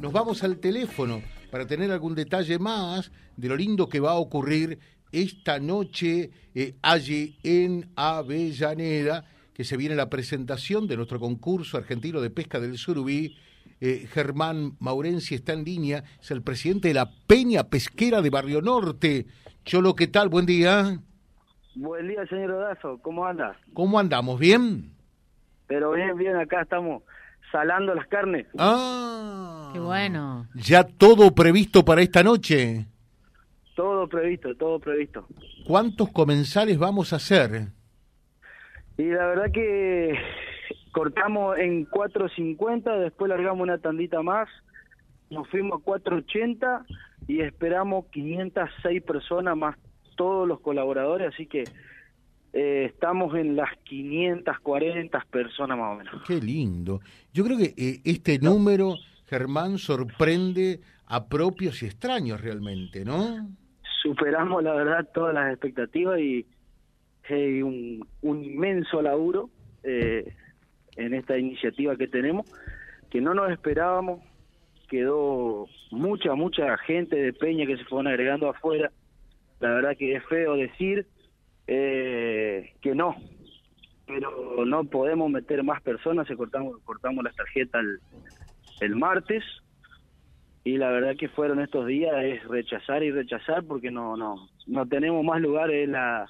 nos vamos al teléfono para tener algún detalle más de lo lindo que va a ocurrir esta noche eh, allí en Avellaneda, que se viene la presentación de nuestro concurso argentino de pesca del Surubí. Eh, Germán Maurenci está en línea, es el presidente de la Peña Pesquera de Barrio Norte. Cholo, ¿qué tal? Buen día. Buen día, señor Odazo. ¿Cómo anda? ¿Cómo andamos? ¿Bien? Pero bien, bien, acá estamos salando las carnes. Ah. Qué bueno. ¿Ya todo previsto para esta noche? Todo previsto, todo previsto. ¿Cuántos comensales vamos a hacer? Y la verdad que cortamos en 4.50, después largamos una tandita más, nos fuimos a 4.80 y esperamos 506 personas más todos los colaboradores, así que eh, estamos en las 540 personas más o menos. Qué lindo. Yo creo que eh, este número, Germán, sorprende a propios y extraños realmente, ¿no? Superamos, la verdad, todas las expectativas y hay un, un, inmenso laburo eh, en esta iniciativa que tenemos, que no nos esperábamos, quedó mucha, mucha gente de Peña que se fueron agregando afuera, la verdad que es feo decir eh, que no, pero no podemos meter más personas, se cortamos, cortamos las tarjetas el, el martes. Y la verdad que fueron estos días es rechazar y rechazar porque no no no tenemos más lugares en la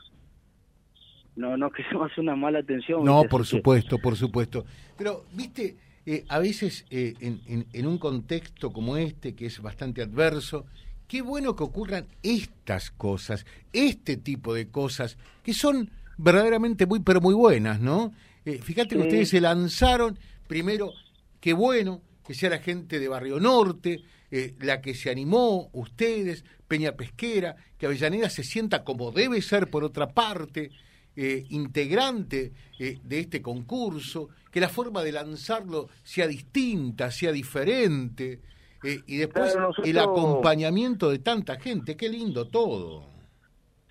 no no queremos hacer una mala atención no por supuesto por supuesto. Pero viste eh, a veces eh, en, en, en, un contexto como este que es bastante adverso qué bueno que ocurran estas cosas este tipo de cosas que son verdaderamente muy pero muy buenas no eh, fíjate que ustedes se lanzaron primero qué bueno que sea la gente de Barrio Norte, eh, la que se animó, ustedes, Peña Pesquera, que Avellaneda se sienta como debe ser por otra parte, eh, integrante eh, de este concurso, que la forma de lanzarlo sea distinta, sea diferente, y después Claro, nosotros- el acompañamiento de tanta gente, qué lindo todo.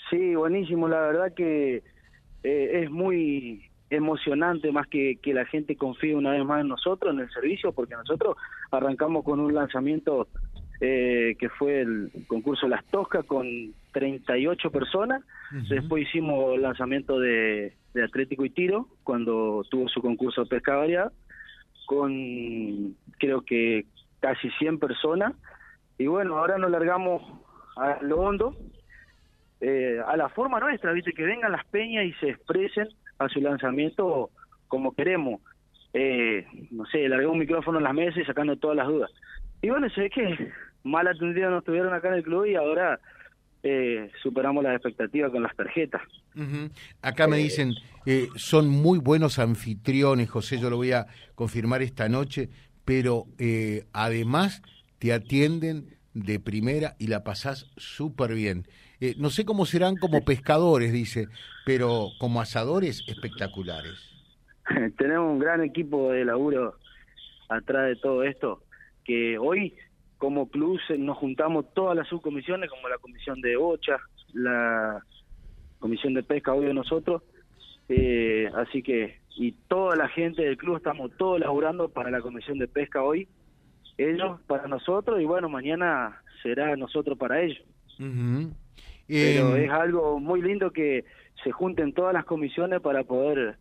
Sí, buenísimo. La verdad que eh, es muy emocionante más que, que la gente confíe una vez más en nosotros, en el servicio, porque nosotros arrancamos con un lanzamiento eh, que fue el concurso Las Toscas con 38 personas. Ujú. Después hicimos el lanzamiento de, de Atlético y Tiro, cuando tuvo su concurso de pesca variada, con creo que casi 100 personas. Y bueno, ahora nos largamos a lo hondo, eh, a la forma nuestra, ¿viste? Que vengan las peñas y se expresen a su lanzamiento como queremos. Eh, no sé, largar un micrófono en las mesas y sacando todas las dudas. Y bueno, sé que mal atendidos nos tuvieron acá en el club y ahora eh, superamos las expectativas con las tarjetas. Acá me dicen, eh, son muy buenos anfitriones, José, yo lo voy a confirmar esta noche, pero eh, además te atienden de primera y la pasás súper bien. Eh, no sé cómo serán como pescadores, dice, pero como asadores espectaculares. Tenemos un gran equipo de laburo atrás de todo esto, que hoy como club se- nos juntamos todas las subcomisiones, como la comisión de bocha, la comisión de pesca, hoy de nosotros, eh, así que, y toda la gente del club estamos todos laburando para la comisión de pesca hoy, ellos para nosotros, y bueno, mañana será nosotros para ellos. Ujú. Pero Eh, es algo muy lindo que se junten todas las comisiones para poder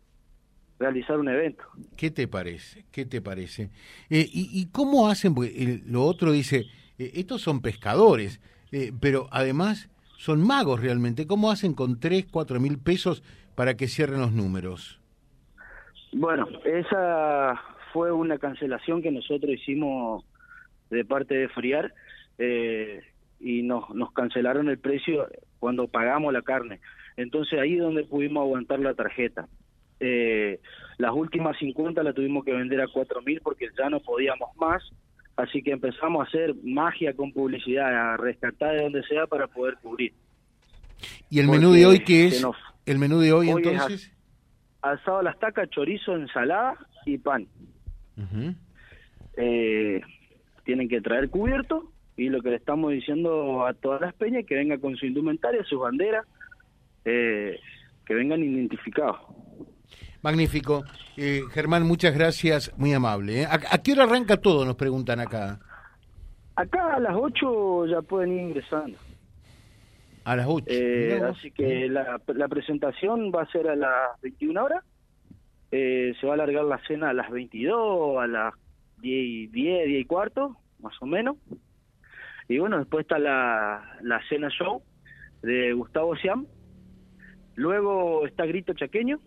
realizar un evento. ¿Qué te parece? ¿Qué te parece? Eh, y, y cómo hacen? Porque el- lo otro dice, eh, estos son pescadores, eh, pero además son magos realmente. ¿Cómo hacen con 3, 4 mil pesos para que cierren los números? Bueno, esa fue una cancelación que nosotros hicimos de parte de Friar eh, y nos, nos cancelaron el precio cuando pagamos la carne. Entonces ahí es donde pudimos aguantar la tarjeta. Eh, las últimas 50 las tuvimos que vender a 4 mil porque ya no podíamos más. Así que empezamos a hacer magia con publicidad, a rescatar de donde sea para poder cubrir. ¿Y el Porque menú de hoy qué es? nos- ¿El menú de hoy, Hoy es entonces? Asado a la estaca, chorizo, ensalada y pan. Eh, tienen que traer cubierto y lo que le estamos diciendo a todas las peñas que vengan con su indumentaria, sus banderas, eh, que vengan identificados. Magnífico. Eh, Germán, muchas gracias, muy amable. ¿eh? ¿A, a qué hora arranca todo? Nos preguntan acá. Acá a las 8 ya pueden ir ingresando. A las 8. Eh, así que la, la, presentación va a ser a las 21 horas. Eh, se va a alargar la cena a las 22, a las 10, 10, 10 y cuarto, más o menos. Y bueno, después está la, la cena show de Gustavo Siam. Luego está Grito Chaqueño,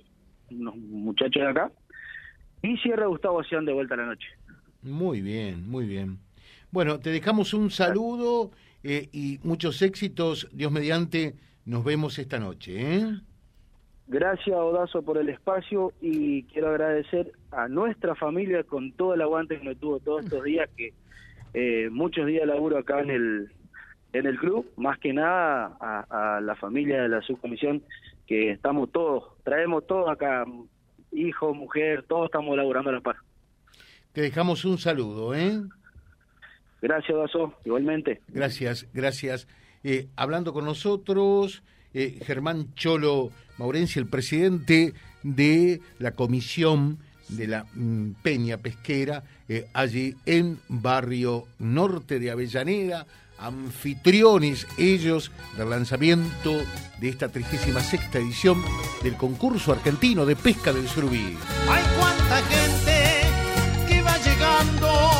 unos muchachos de acá. Y cierra Gustavo Siam de vuelta a la noche. Muy bien, muy bien. Bueno, te dejamos un saludo eh, y muchos éxitos. Dios mediante, nos vemos esta noche. ¿eh? Gracias, Odazo, por el espacio y quiero agradecer a nuestra familia con todo el aguante que nos tuvo todos estos días, que eh, muchos días laburo acá en el, en el club, más que nada a, a la familia de la subcomisión, que estamos todos, traemos todos acá, hijo, mujer, todos estamos laburando a la par. Te dejamos un saludo, ¿eh? Gracias, Dazo, igualmente. Gracias, gracias. Eh, hablando con nosotros, eh, Germán Cholo Maurencia, el presidente de la comisión de la mm, Peña Pesquera, eh, allí en Barrio Norte de Avellaneda, anfitriones ellos del lanzamiento de esta 36 edición del concurso argentino de pesca del surubí. Hay cuánta gente que va llegando